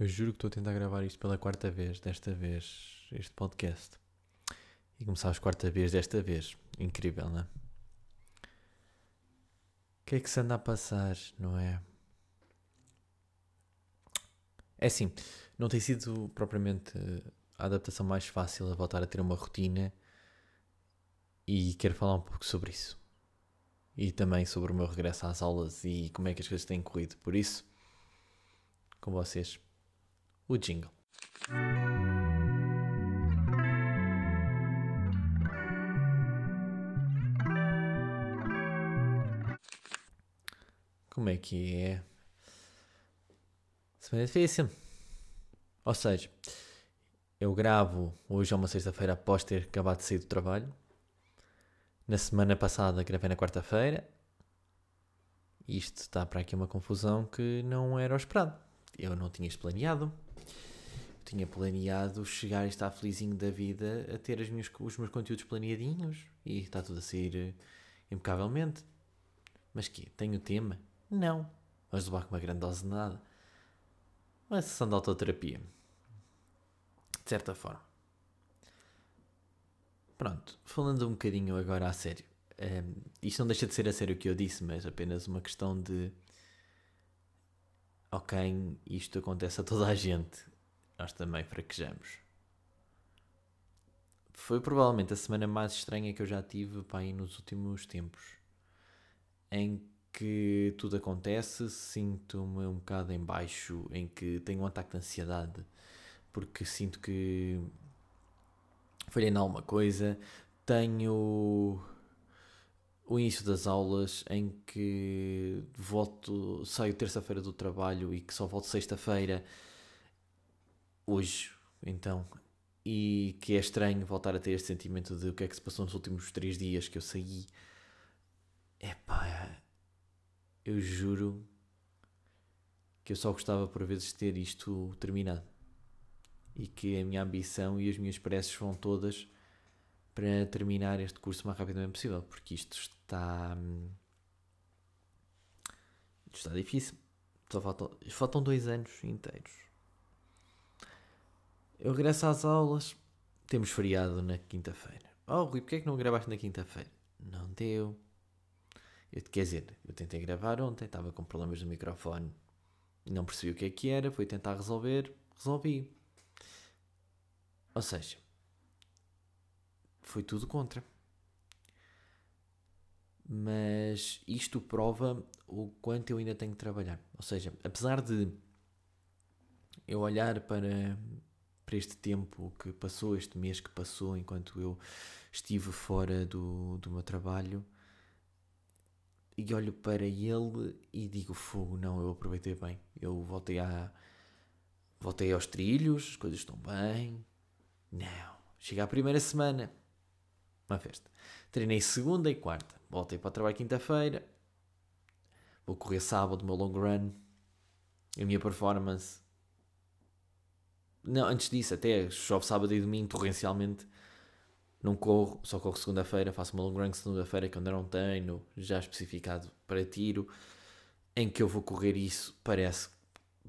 Eu juro que estou a tentar gravar isto pela quarta vez, desta vez, este podcast. E começar a quarta vez desta vez. Incrível, não é? O que é que se anda a passar, não é? É assim, não tem sido propriamente a adaptação mais fácil a voltar a ter uma rotina e quero falar um pouco sobre isso. E também sobre o meu regresso às aulas e como é que as coisas têm corrido. Por isso, com vocês, o jingle. Como é que é? Semana difícil. Ou seja, eu gravo hoje é uma sexta-feira após ter acabado de sair do trabalho. Na semana passada gravei na quarta-feira. Isto está para aqui uma confusão que não era o esperado. Eu não tinha isto planeado tinha planeado chegar e estar felizinho da vida a ter minhas, os meus conteúdos planeadinhos e está tudo a sair eh, impecavelmente. Mas que Tenho tema? Não. Mas levar com uma grande dose de nada. Uma sessão de autoterapia. De certa forma. Pronto, falando um bocadinho agora a sério. Um, ehm, isto não deixa de ser a sério o que eu disse, mas apenas uma questão de. Ok, isto acontece a toda a gente nós também fraquejamos. Foi provavelmente a semana mais estranha que eu já tive pá, nos últimos tempos. Em que tudo acontece, sinto-me um bocado em baixo, em que tenho um ataque de ansiedade, porque sinto que falhei em alguma coisa. Tenho o início das aulas em que volto, saio terça-feira do trabalho e que só volto sexta-feira hoje, então, e que é estranho voltar a ter este sentimento de o que é que se passou nos últimos três dias que eu saí. Epá, eu juro que eu só gostava por vezes de ter isto terminado e que a minha ambição e as minhas preces vão todas para terminar este curso o mais rapidamente possível, porque isto está. Isto está difícil. Só faltam, faltam dois anos inteiros eu regresso às aulas, temos feriado na quinta-feira. Oh, Rui, porquê é que não gravaste na quinta-feira? Não deu. Eu, quer dizer, eu tentei gravar ontem, estava com problemas no microfone, não percebi o que é que era, fui tentar resolver, resolvi. Ou seja, foi tudo contra. Mas isto prova o quanto eu ainda tenho que trabalhar. Ou seja, apesar de eu olhar para para este tempo que passou, este mês que passou, enquanto eu estive fora do, do meu trabalho, e olho para ele e digo: Fogo, não, eu aproveitei bem. Eu voltei, a, voltei aos trilhos, as coisas estão bem. Não, chega a primeira semana, uma festa. Treinei segunda e quarta, voltei para o trabalho quinta-feira, vou correr sábado, meu long run. A minha performance não, antes disso, até chove sábado e domingo torrencialmente. Não corro, só corro segunda-feira, faço uma long run segunda-feira que ainda não tenho, já especificado para tiro. Em que eu vou correr isso, parece que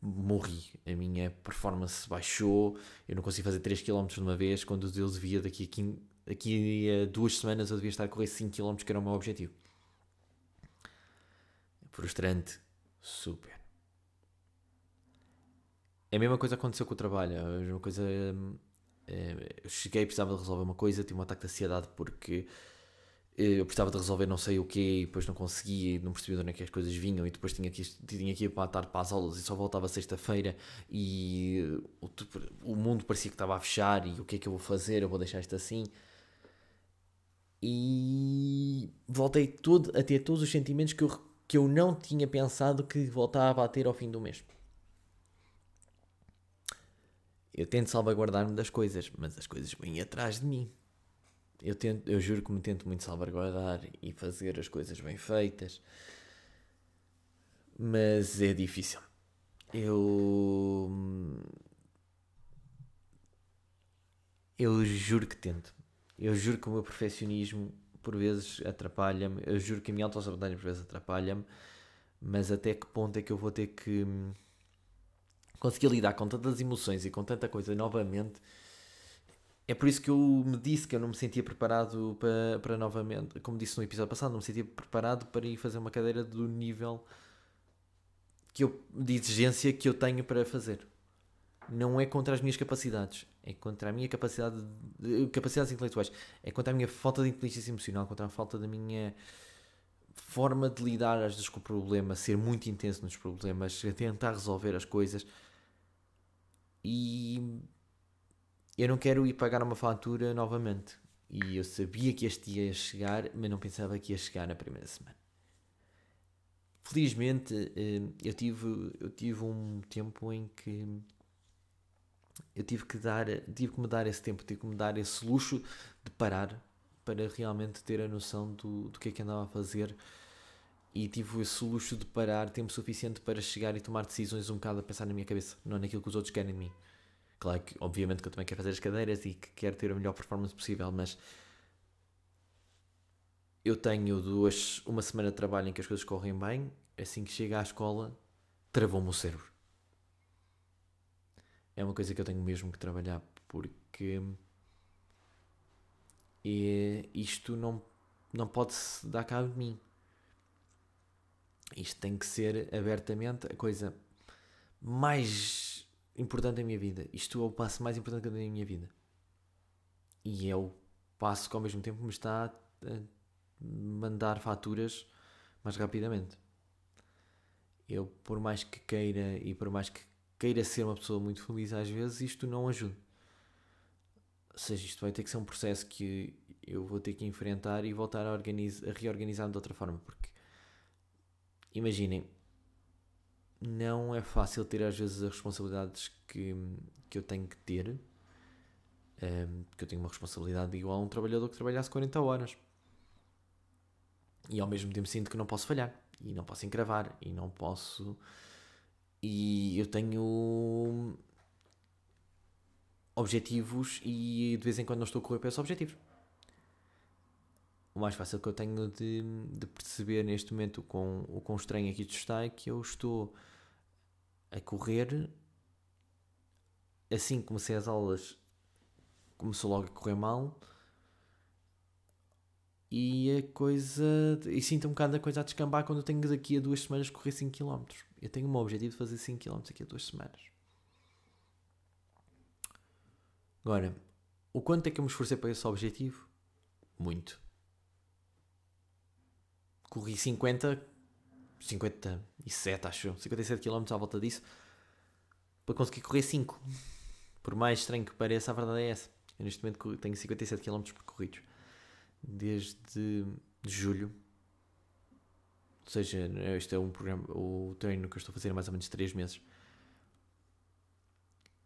morri. A minha performance baixou, eu não consigo fazer 3 km de uma vez, quando eu devia daqui a, 15, daqui a duas semanas eu devia estar a correr 5 km, que era o meu objetivo. Frustrante, super. É a mesma coisa aconteceu com o trabalho. É a mesma coisa. É, eu cheguei e precisava de resolver uma coisa, tive um ataque de ansiedade porque eh, eu precisava de resolver não sei o quê e depois não conseguia, não percebia de onde é que as coisas vinham e depois tinha que, tinha que ir para a tarde para as aulas e só voltava sexta-feira e o, o mundo parecia que estava a fechar e o que é que eu vou fazer? Eu vou deixar isto assim. E voltei todo, a ter todos os sentimentos que eu, que eu não tinha pensado que voltava a ter ao fim do mês eu tento salvaguardar-me das coisas, mas as coisas vêm atrás de mim. Eu, tento, eu juro que me tento muito salvaguardar e fazer as coisas bem feitas, mas é difícil. Eu. Eu juro que tento. Eu juro que o meu perfeccionismo por vezes atrapalha-me. Eu juro que a minha autossabotagem por vezes atrapalha-me. Mas até que ponto é que eu vou ter que conseguir lidar com tantas emoções e com tanta coisa novamente. É por isso que eu me disse que eu não me sentia preparado para, para novamente, como disse no episódio passado, não me sentia preparado para ir fazer uma cadeira do nível que eu, de exigência que eu tenho para fazer. Não é contra as minhas capacidades, é contra a minha capacidade de, capacidades intelectuais, é contra a minha falta de inteligência emocional, contra a falta da minha forma de lidar às vezes com o problema, ser muito intenso nos problemas, tentar resolver as coisas. E eu não quero ir pagar uma fatura novamente. E eu sabia que este ia chegar, mas não pensava que ia chegar na primeira semana. Felizmente, eh, eu tive, eu tive um tempo em que eu tive que dar, tive que me dar esse tempo, tive que me dar esse luxo de parar para realmente ter a noção do, do que é que andava a fazer e tive esse luxo de parar tempo suficiente para chegar e tomar decisões um bocado a pensar na minha cabeça, não naquilo que os outros querem de mim. Claro que, obviamente, que eu também quero fazer as cadeiras e que quero ter a melhor performance possível, mas eu tenho duas, uma semana de trabalho em que as coisas correm bem, assim que chega à escola, travou-me o cérebro. É uma coisa que eu tenho mesmo que trabalhar, porque e isto não, não pode se dar cabo de mim. Isto tem que ser abertamente a coisa mais importante da minha vida. Isto é o passo mais importante que eu na minha vida. E é o passo que ao mesmo tempo me está a mandar faturas mais rapidamente. Eu, por mais que queira e por mais que queira ser uma pessoa muito feliz, às vezes isto não ajuda. Ou seja, isto vai ter que ser um processo que eu vou ter que enfrentar e voltar a, a reorganizar de outra forma. Porque imaginem, não é fácil ter às vezes as responsabilidades que, que eu tenho que ter, um, ehm, que eu tenho uma responsabilidade igual a um trabalhador que trabalhasse 40 horas. E ao mesmo tempo sinto que não posso falhar, e não posso encravar, e não posso. E eu tenho objetivos e de vez em quando não estou a correr para esses objetivos. O mais fácil que eu tenho de, de perceber neste momento com o quão estranho aqui isto está é que eu estou a correr. Assim que comecei as aulas, começou logo a correr mal. E a coisa. E sinto um bocado a coisa a descambar quando eu tenho daqui a duas semanas correr 5km. Eu tenho um objetivo de fazer 5km daqui a duas semanas. Agora, o quanto é que eu me esforcei para esse objetivo? Muito. Corri 50 57, acho 57 km à volta disso, para conseguir correr 5. Por mais estranho que pareça, a verdade é essa. Eu neste momento tenho 57 km percorridos desde julho. Ou seja, este é um programa, o treino que eu estou a fazer há mais ou menos 3 meses.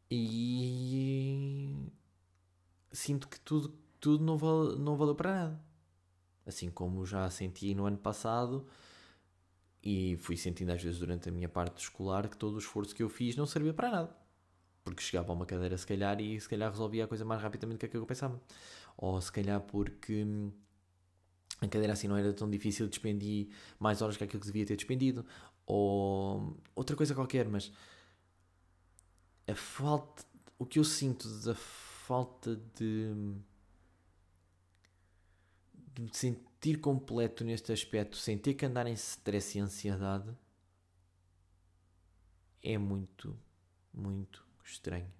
E sinto que tudo, tudo não, vale, não valeu para nada. Assim como já senti no ano passado e fui sentindo às vezes durante a minha parte escolar que todo o esforço que eu fiz não servia para nada. Porque chegava a uma cadeira se calhar e se calhar resolvia a coisa mais rapidamente do que aquilo que eu pensava. Ou se calhar porque hum, a cadeira assim não era tão difícil, despendi mais horas que aquilo que devia ter despendido. Ou outra coisa qualquer, mas a falta. O que eu sinto da falta de. De sentir completo neste aspecto sem ter que andar em stress e ansiedade é muito, muito estranho.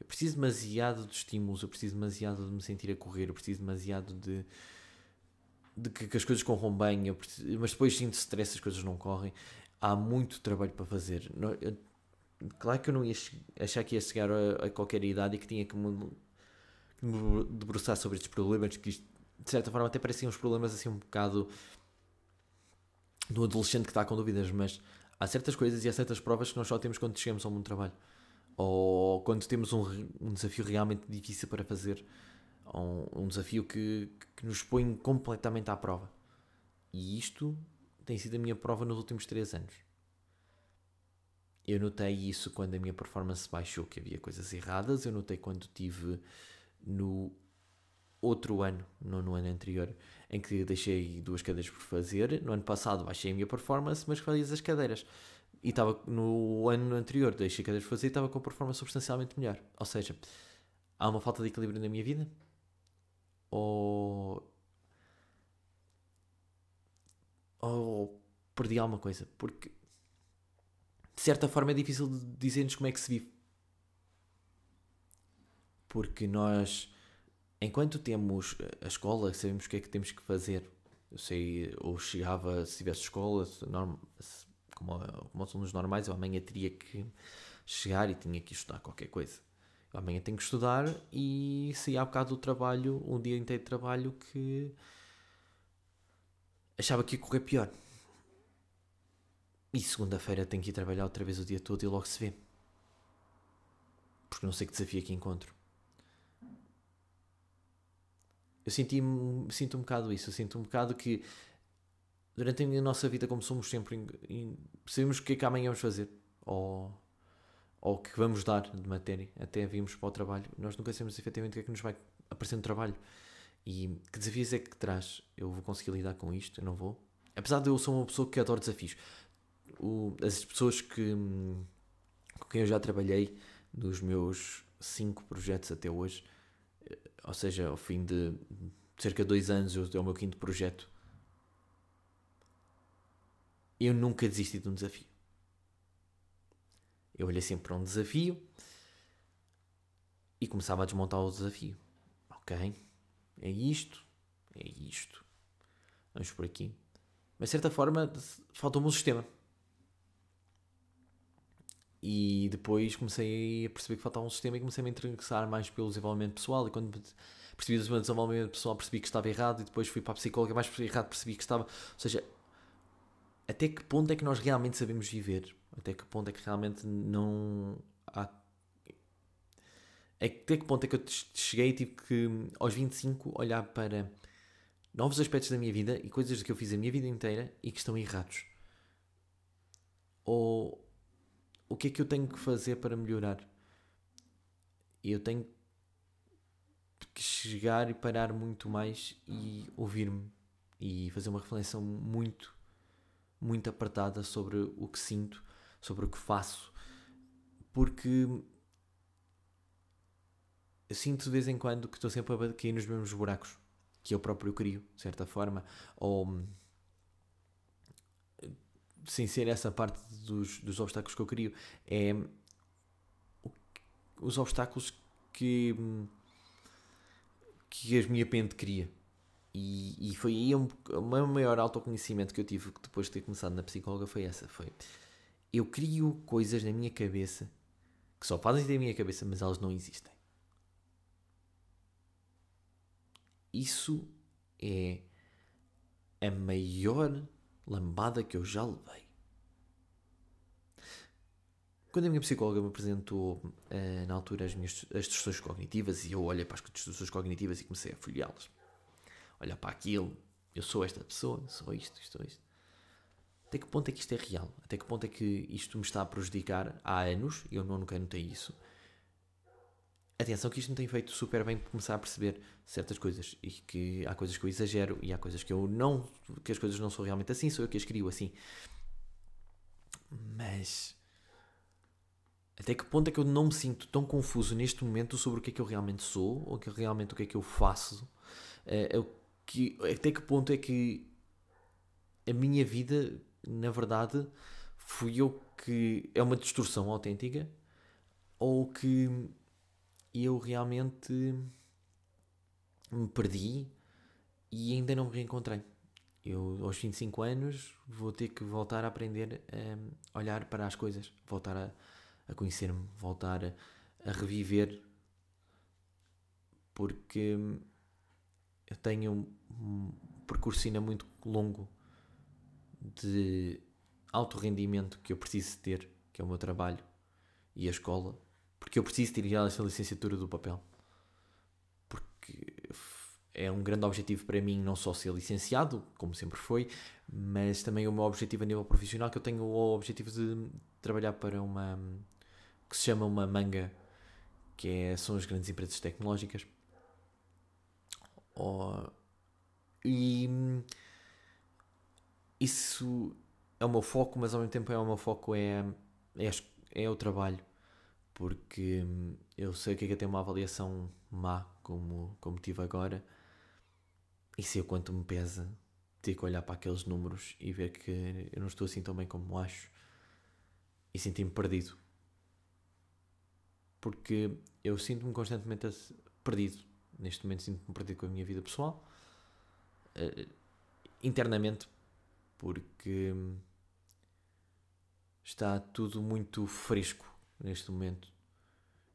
Eu preciso demasiado de estímulos, eu preciso demasiado de me sentir a correr, eu preciso demasiado de, de que, que as coisas corram bem, preciso, mas depois sinto stress, as coisas não correm. Há muito trabalho para fazer. Eu, claro que eu não ia achar que ia chegar a, a qualquer idade e que tinha que me, que me debruçar sobre estes problemas, que isto de certa forma até pareciam uns problemas assim um bocado do adolescente que está com dúvidas, mas há certas coisas e há certas provas que nós só temos quando chegamos ao mundo do trabalho ou quando temos um, um desafio realmente difícil para fazer, um, um desafio que, que nos põe completamente à prova. E isto tem sido a minha prova nos últimos 3 anos. Eu notei isso quando a minha performance baixou, que havia coisas erradas. Eu notei quando tive no outro ano, no ano anterior, em que deixei duas cadeiras por fazer. No ano passado baixei a minha performance, mas fiz as cadeiras. e estava no ano anterior, deixei cadeiras de fazer e estava com a performance substancialmente melhor. Ou seja, há uma falta de equilíbrio na minha vida? Ou. Ou perdi alguma coisa? Porque de certa forma é difícil dizer-nos como é que se vive. Porque nós, enquanto temos a escola, sabemos o que é que temos que fazer. Eu sei, ou chegava, se tivesse escola, norm, como, como são os normais, eu amanhã teria que chegar e tinha que estudar qualquer coisa. Eu amanhã tenho que estudar e saí há bocado do trabalho, um dia inteiro de trabalho que achava que ia correr pior. E segunda-feira tenho que ir trabalhar outra vez o dia todo e logo se vê. Porque não sei que desafio é que encontro. Eu senti sinto um bocado isso. Eu sinto um bocado que durante a nossa vida, como somos sempre, sabemos o que é que amanhã vamos fazer. Ou, ou que vamos dar de matéria. Até vimos para o trabalho. Nós nunca sabemos efetivamente o que é que nos vai aparecer no trabalho. E que desafios é que traz? Eu vou conseguir lidar com isto? Eu não vou? Apesar de eu ser uma pessoa que adora desafios o, as pessoas que, com quem eu já trabalhei nos meus cinco projetos até hoje, ou seja, ao fim de cerca de dois anos, é o meu quinto projeto, eu nunca desisti de um desafio. Eu olhei sempre para um desafio e começava a desmontar o desafio. Ok, é isto, é isto. Vamos por aqui. Mas de certa forma, faltou-me um sistema. E depois comecei a perceber que faltava um sistema e comecei a me interessar mais pelo desenvolvimento pessoal. E quando percebi o desenvolvimento pessoal, percebi que estava errado. E depois fui para a psicóloga, mais errado, percebi que estava. Ou seja, até que ponto é que nós realmente sabemos viver? Até que ponto é que realmente não há. Até que ponto é que eu cheguei e tive que, aos 25, olhar para novos aspectos da minha vida e coisas que eu fiz a minha vida inteira e que estão errados? Ou o que é que eu tenho que fazer para melhorar? Eu tenho que chegar e parar muito mais e ouvir-me e fazer uma reflexão muito, muito apertada sobre o que sinto, sobre o que faço, porque eu sinto de vez em quando que estou sempre a cair nos mesmos buracos que eu próprio crio, de certa forma, ou sem ser essa parte dos, dos obstáculos que eu crio, é os obstáculos que, que a minha pente cria. E, e foi aí um, o maior autoconhecimento que eu tive depois de ter começado na psicóloga foi essa, foi eu crio coisas na minha cabeça que só fazem da minha cabeça, mas elas não existem. Isso é a maior lambada que eu já levei. Quando a minha psicóloga me apresentou uh, na altura as minhas as distorções cognitivas e eu olhei para as distorções cognitivas e comecei a folheá-las, olhar para aquilo, eu sou esta pessoa, sou isto, sou isto. Até que ponto é que isto é real? Até que ponto é que isto me está a prejudicar há anos eu nunca notei isso? Atenção que isto me tem feito super bem começar a perceber certas coisas e que há coisas que eu exagero e há coisas que eu não, que as coisas não são realmente assim, sou eu que as crio assim. Mas até que ponto é que eu não me sinto tão confuso neste momento sobre o que é que eu realmente sou ou que realmente o que é que eu faço? É, é, que, até que ponto é que a minha vida, na verdade, fui eu que é uma distorção autêntica ou que eu realmente me perdi e ainda não me reencontrei. Eu, aos 25 anos, vou ter que voltar a aprender a olhar para as coisas, voltar a, a conhecer-me, voltar a, a reviver, porque eu tenho um percurso ainda muito longo de alto rendimento que eu preciso ter, que é o meu trabalho e a escola, porque eu preciso tirar essa licenciatura do papel. Porque é um grande objetivo para mim não só ser licenciado, como sempre foi, mas também o meu objetivo a nível profissional, que eu tenho o objetivo de trabalhar para uma que se chama uma manga, que é, são as grandes empresas tecnológicas. Oh, e isso é o meu foco, mas ao mesmo tempo é o meu foco é, é, é o trabalho. Porque hum, eu sei que é que ter uma avaliação má, como, como tive agora, e sei o quanto me pesa ter que olhar para aqueles números e ver que eu não estou assim tão bem como acho e sentir-me perdido. Porque eu sinto-me constantemente perdido. Neste momento sinto-me perdido com a minha vida pessoal. Uh, internamente, porque está tudo muito fresco neste momento.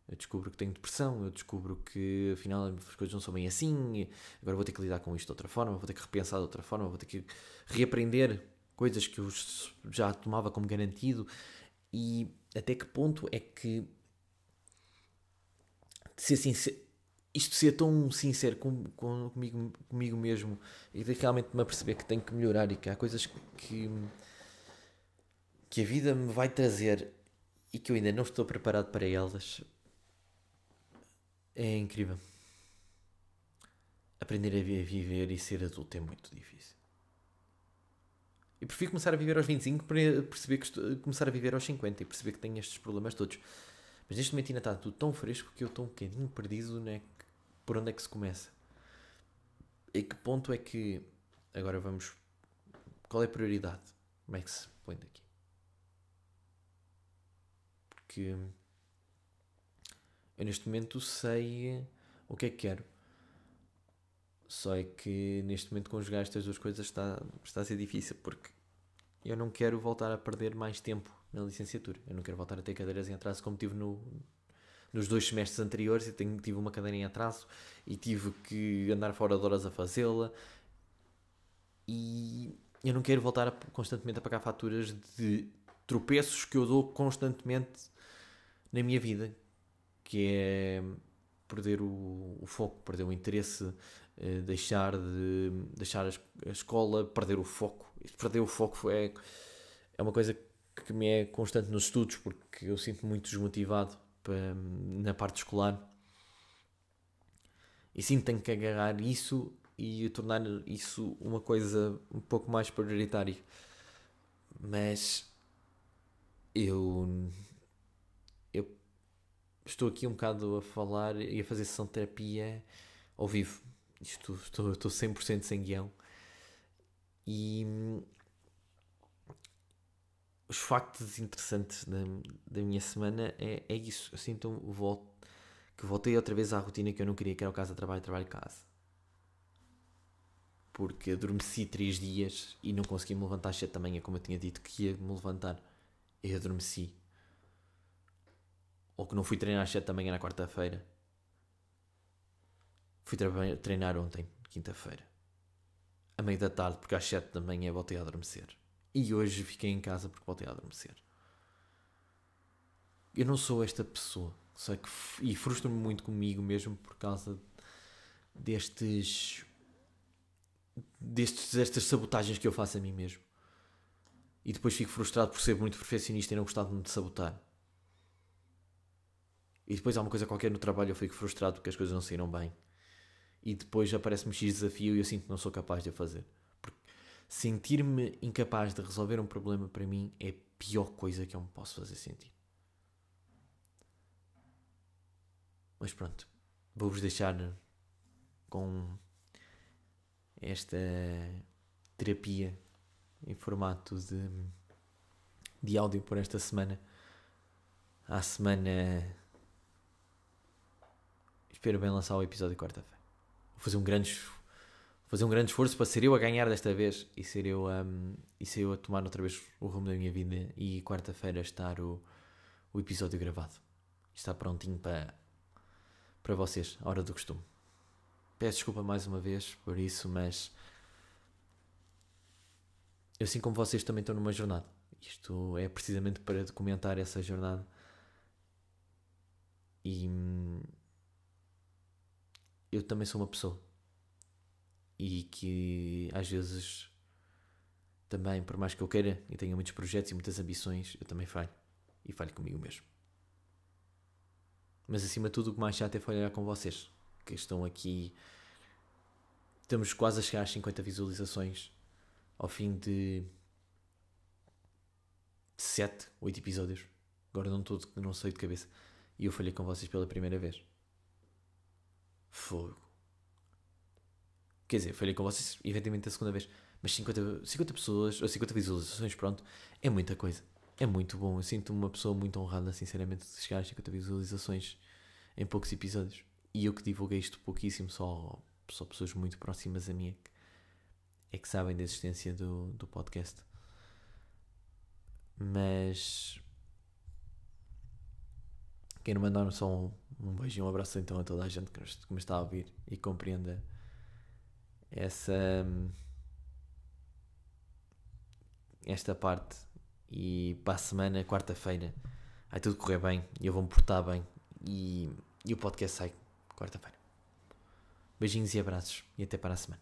Eu descubro que tenho depressão, eu descubro que afinal as coisas não são bem assim, agora vou ter que lidar com isto de outra forma, vou ter que repensar de outra forma, vou ter que reaprender coisas que eu já tomava como garantido e até que ponto é que ser sincero, isto ser tão sincero com, com, comigo, comigo mesmo e realmente me aperceber que tenho que melhorar e que há coisas que, que a vida me vai trazer e que eu ainda não estou preparado para elas é incrível. Aprender a viver e ser adulto é muito difícil. E prefiro começar a viver aos 25 para perceber que estou, começar a viver aos 50 e perceber que tenho estes problemas todos. Mas neste momento ainda está tudo tão fresco que eu estou um bocadinho perdido né? por onde é que se começa. E que ponto é que. Agora vamos. Qual é a prioridade? Como é que se põe daqui? Porque. Eu neste momento sei o que é que quero. Só é que neste momento conjugar estas duas coisas está, está a ser difícil porque eu não quero voltar a perder mais tempo na licenciatura. Eu não quero voltar a ter cadeiras em atraso como tive no, nos dois semestres anteriores. Eu tenho, tive uma cadeira em atraso e tive que andar fora de horas a fazê-la. E eu não quero voltar a, constantemente a pagar faturas de tropeços que eu dou constantemente na minha vida, que é perder o, o foco, perder o interesse, eh, deixar de deixar a, escola, perder o foco. Perder o foco é, é uma coisa que me é constante nos estudos, porque eu sinto muito desmotivado na parte escolar. E sim, tenho que agarrar isso e tornar isso uma coisa um pouco mais prioritária. Mas eu estou aqui um bocado a falar e a fazer sessão de terapia ao vivo isto, estou, estou 100% sem guião. E os factos interessantes da, da minha semana é, é isso. Eu sinto volto, que voltei outra vez à rotina que eu não queria, que era o casa trabalho, trabalho casa. Porque adormeci três dias e não consegui me levantar às 7 da manhã, como eu tinha dito que ia me levantar. E adormeci. Ou que não fui treinar às 7 da manhã na quarta-feira Fui treinar ontem, quinta-feira, à meia da tarde, porque às 7 da manhã voltei a adormecer. E hoje fiquei em casa porque voltei a adormecer. Eu não sou esta pessoa, só que e frustro-me muito comigo mesmo por causa destes, destes destas sabotagens que eu faço a mim mesmo. E depois fico frustrado por ser muito perfeccionista e não gostar de me sabotar. E depois há uma coisa qualquer no trabalho eu fico frustrado porque as coisas não saíram bem e depois aparece-me X desafio e eu sinto que não sou capaz de o fazer. Sentir-me incapaz de resolver um problema para mim é a pior coisa que eu me posso fazer sentir. Mas pronto, vou-vos deixar com esta terapia em formato de, de áudio por esta semana. À semana. Espero bem lançar o episódio quarta-feira fazer um grande fazer um grande esforço para ser eu a ganhar desta vez e ser eu a, e ser eu a tomar outra vez o rumo da minha vida e quarta-feira estar o, o episódio gravado. Está prontinho para, para vocês, a hora do costume. Peço desculpa mais uma vez por isso, mas eu, assim como vocês também estão numa jornada. Isto é precisamente para documentar essa jornada. E hum, eu também sou uma pessoa e que às vezes também, por mais que eu queira e tenha muitos projetos e muitas ambições, eu também falho e falho comigo mesmo. Mas acima de tudo, o que mais chato é falhar com vocês que estão aqui. Estamos quase a chegar às 50 visualizações ao fim de 7, 8 episódios. Agora não, tô, não sei de cabeça. E eu falhei com vocês pela primeira vez. Fogo. Quer dizer, falhei com vocês efetivamente a segunda vez. Mas 50, 50 pessoas, ou 50 visualizações, pronto, é muita coisa. É muito bom. Eu sinto-me uma pessoa muito honrada, sinceramente, de chegar a 50 visualizações em poucos episódios. E eu que divulguei isto pouquíssimo, só, só pessoas muito próximas a mim é que, é sabem da existência do, do podcast. Mas quero mandar só um, um beijo e um abraço então a toda a gente que, nos, que me está a ouvir e compreenda essa hum, esta parte e para a semana, quarta-feira, vai tudo correr bem e eu vou me portar bem e, e o podcast sai quarta-feira. Beijinhos e abraços e até para a semana.